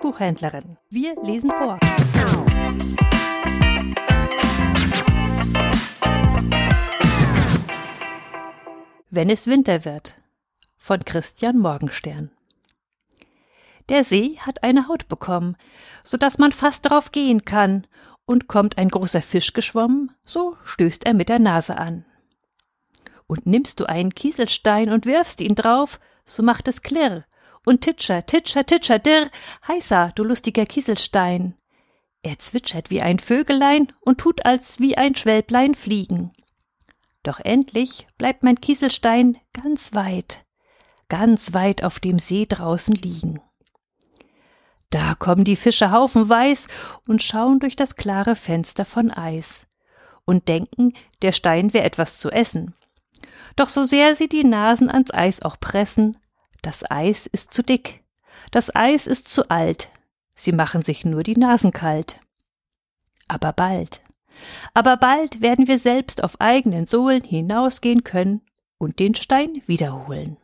Buchhändlerin. Wir lesen vor. Wenn es Winter wird von Christian Morgenstern. Der See hat eine Haut bekommen, so dass man fast darauf gehen kann, und kommt ein großer Fisch geschwommen, so stößt er mit der Nase an. Und nimmst du einen Kieselstein und wirfst ihn drauf, so macht es klirr, und titscher, titscher, titscher, dirr, heißer, du lustiger Kieselstein. Er zwitschert wie ein Vögelein und tut als wie ein Schwälblein fliegen. Doch endlich bleibt mein Kieselstein ganz weit, ganz weit auf dem See draußen liegen. Da kommen die Fische haufenweis und schauen durch das klare Fenster von Eis und denken, der Stein wär etwas zu essen. Doch so sehr sie die Nasen ans Eis auch pressen, das Eis ist zu dick, das Eis ist zu alt, sie machen sich nur die Nasen kalt. Aber bald, aber bald werden wir selbst auf eigenen Sohlen hinausgehen können und den Stein wiederholen.